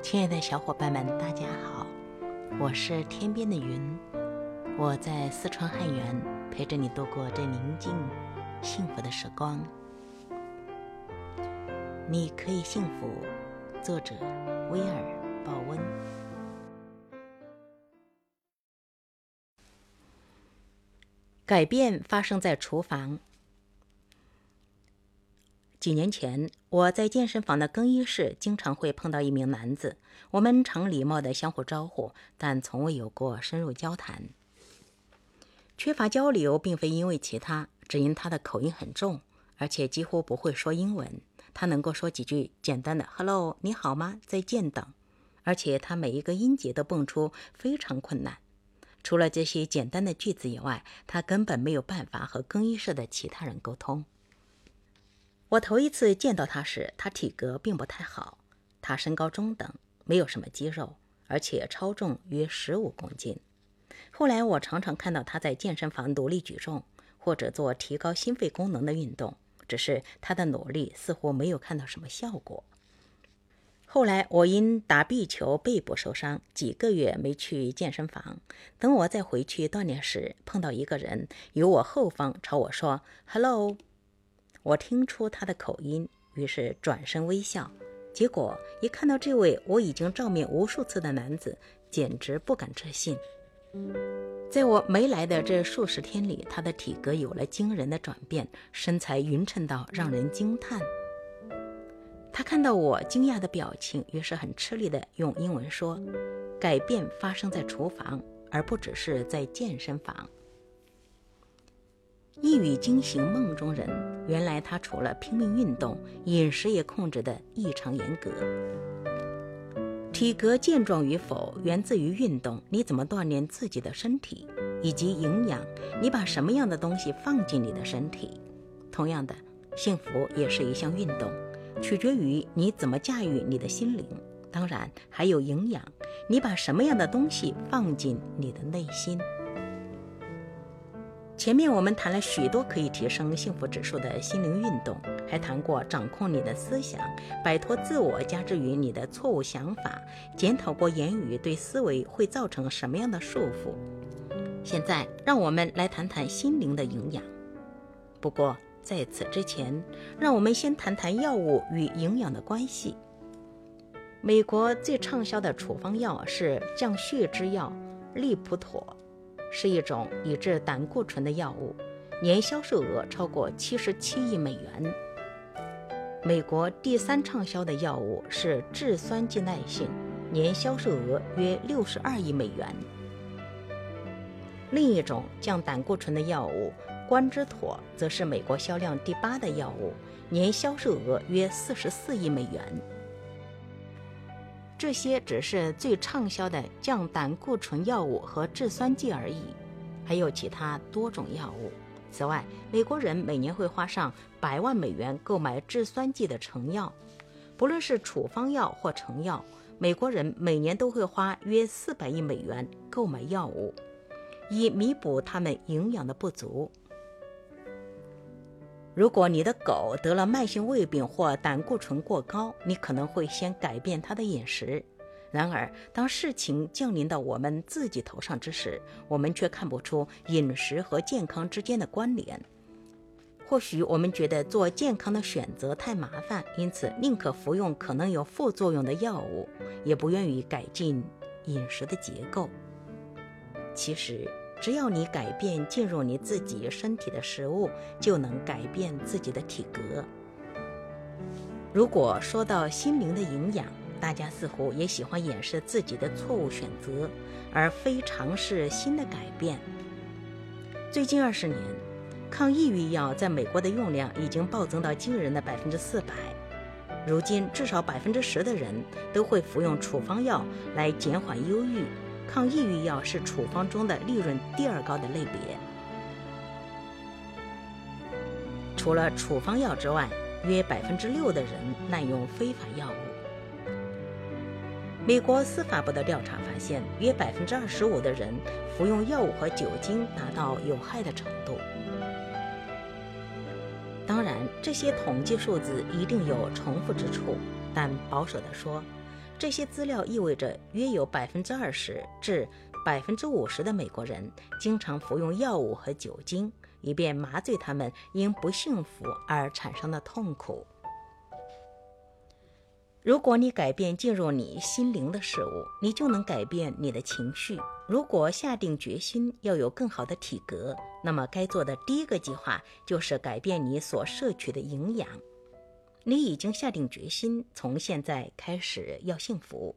亲爱的小伙伴们，大家好，我是天边的云，我在四川汉源陪着你度过这宁静、幸福的时光。你可以幸福，作者威尔·鲍温。改变发生在厨房。几年前，我在健身房的更衣室经常会碰到一名男子。我们常礼貌地相互招呼，但从未有过深入交谈。缺乏交流，并非因为其他，只因他的口音很重，而且几乎不会说英文。他能够说几句简单的 “hello”“ 你好吗”“再见”等，而且他每一个音节都蹦出非常困难。除了这些简单的句子以外，他根本没有办法和更衣室的其他人沟通。我头一次见到他时，他体格并不太好。他身高中等，没有什么肌肉，而且超重约十五公斤。后来我常常看到他在健身房努力举重，或者做提高心肺功能的运动，只是他的努力似乎没有看到什么效果。后来我因打壁球背部受伤，几个月没去健身房。等我再回去锻炼时，碰到一个人由我后方朝我说 “hello”。我听出他的口音，于是转身微笑。结果一看到这位我已经照面无数次的男子，简直不敢置信。在我没来的这数十天里，他的体格有了惊人的转变，身材匀称到让人惊叹。他看到我惊讶的表情，于是很吃力地用英文说：“改变发生在厨房，而不只是在健身房。”一语惊醒梦中人，原来他除了拼命运动，饮食也控制得异常严格。体格健壮与否，源自于运动。你怎么锻炼自己的身体，以及营养，你把什么样的东西放进你的身体。同样的，幸福也是一项运动，取决于你怎么驾驭你的心灵。当然，还有营养，你把什么样的东西放进你的内心。前面我们谈了许多可以提升幸福指数的心灵运动，还谈过掌控你的思想，摆脱自我加之于你的错误想法，检讨过言语对思维会造成什么样的束缚。现在，让我们来谈谈心灵的营养。不过在此之前，让我们先谈谈药物与营养的关系。美国最畅销的处方药是降血脂药利普妥。是一种抑制胆固醇的药物，年销售额超过七十七亿美元。美国第三畅销的药物是制酸剂耐性，年销售额约六十二亿美元。另一种降胆固醇的药物关之妥，则是美国销量第八的药物，年销售额约四十四亿美元。这些只是最畅销的降胆固醇药物和制酸剂而已，还有其他多种药物。此外，美国人每年会花上百万美元购买制酸剂的成药，不论是处方药或成药，美国人每年都会花约四百亿美元购买药物，以弥补他们营养的不足。如果你的狗得了慢性胃病或胆固醇过高，你可能会先改变它的饮食。然而，当事情降临到我们自己头上之时，我们却看不出饮食和健康之间的关联。或许我们觉得做健康的选择太麻烦，因此宁可服用可能有副作用的药物，也不愿意改进饮食的结构。其实。只要你改变进入你自己身体的食物，就能改变自己的体格。如果说到心灵的营养，大家似乎也喜欢掩饰自己的错误选择，而非尝试新的改变。最近二十年，抗抑郁药在美国的用量已经暴增到惊人的百分之四百。如今，至少百分之十的人都会服用处方药来减缓忧郁。抗抑郁药是处方中的利润第二高的类别。除了处方药之外，约百分之六的人滥用非法药物。美国司法部的调查发现，约百分之二十五的人服用药物和酒精达到有害的程度。当然，这些统计数字一定有重复之处，但保守地说。这些资料意味着，约有百分之二十至百分之五十的美国人经常服用药物和酒精，以便麻醉他们因不幸福而产生的痛苦。如果你改变进入你心灵的事物，你就能改变你的情绪。如果下定决心要有更好的体格，那么该做的第一个计划就是改变你所摄取的营养。你已经下定决心，从现在开始要幸福。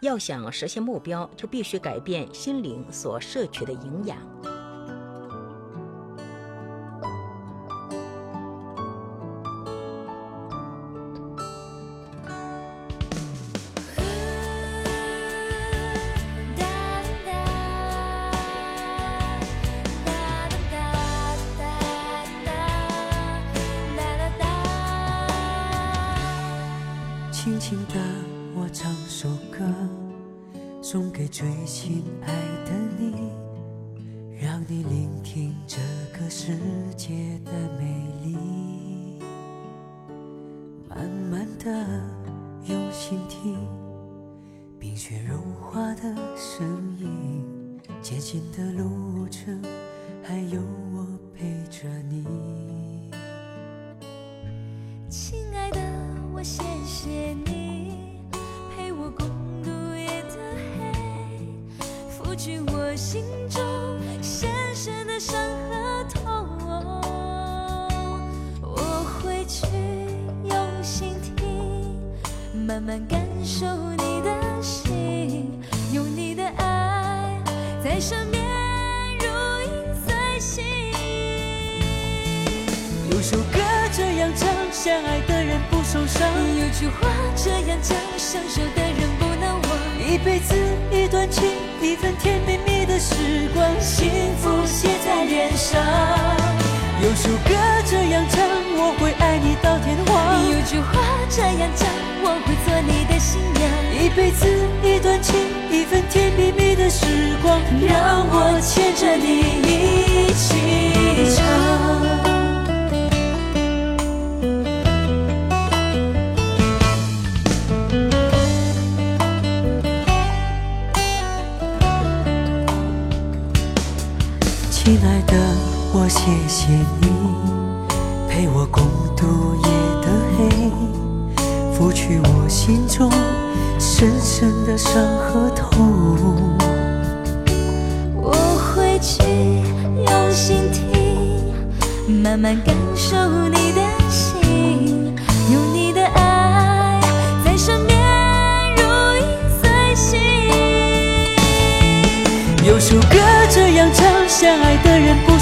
要想实现目标，就必须改变心灵所摄取的营养。轻的我唱首歌送给最亲爱的你，让你聆听这个世界的美丽。去我心中深深的伤和痛，我会去用心听，慢慢感受你的心，用你的爱在身边如影随形。有首歌这样唱，相爱的人不受伤；有句话这样讲，相守的人不能忘。一辈子一段情。一份甜蜜蜜的时光，幸福写在脸上。有首歌这样唱，我会爱你到天荒。有句话这样讲，我会做你的新娘。一辈子一段情，一份甜蜜蜜的时光，让我牵着你我谢谢你陪我共度夜的黑，拂去我心中深深的伤和痛。我会去用心听，慢慢感受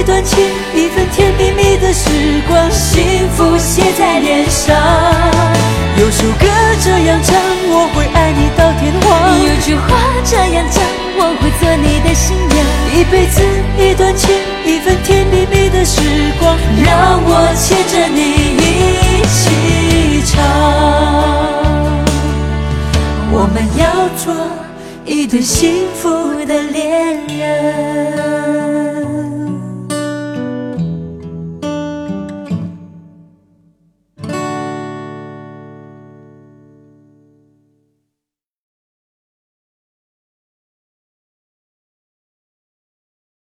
一段情，一份甜蜜蜜的时光，幸福写在脸上。有首歌这样唱，我会爱你到天荒。有句话这样讲，我会做你的新娘。一辈子一段情，一份甜蜜蜜的时光，让我牵着你一起唱。我们要做。一对幸福的恋人。